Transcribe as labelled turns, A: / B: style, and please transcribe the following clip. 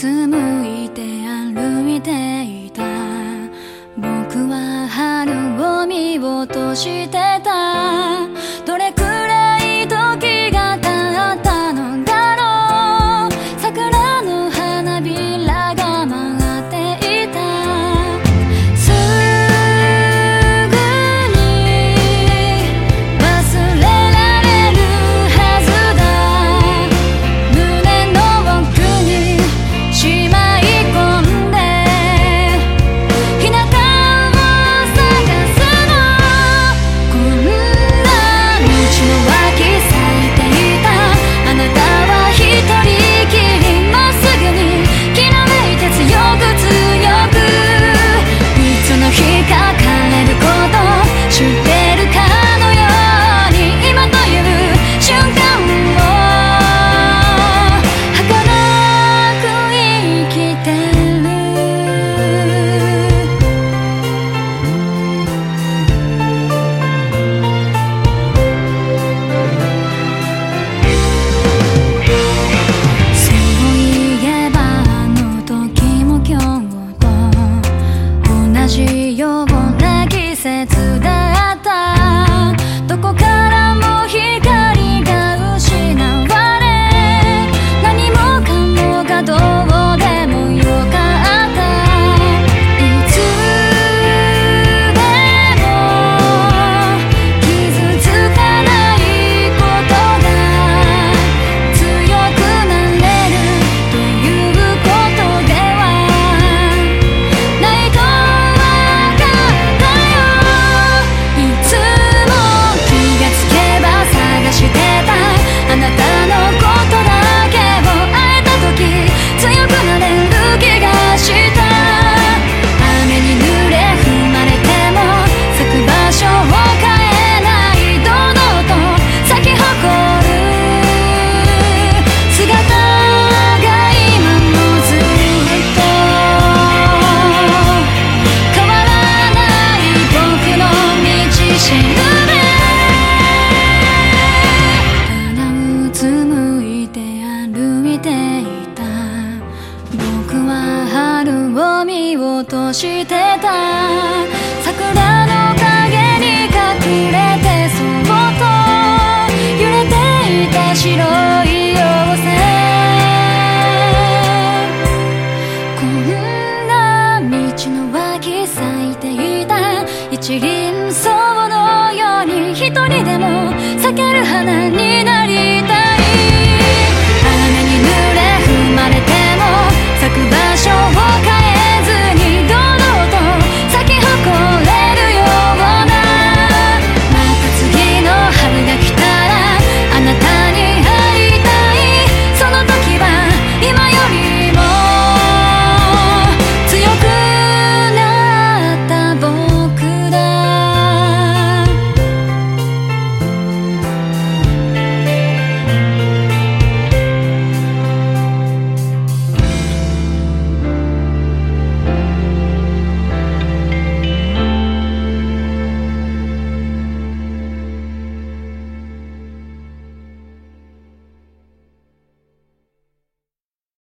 A: つむいて歩いていた僕は春を見落としてたしてた。桜の影に隠れてそっと揺れていた白い妖精。こんな道の脇咲いていた。一輪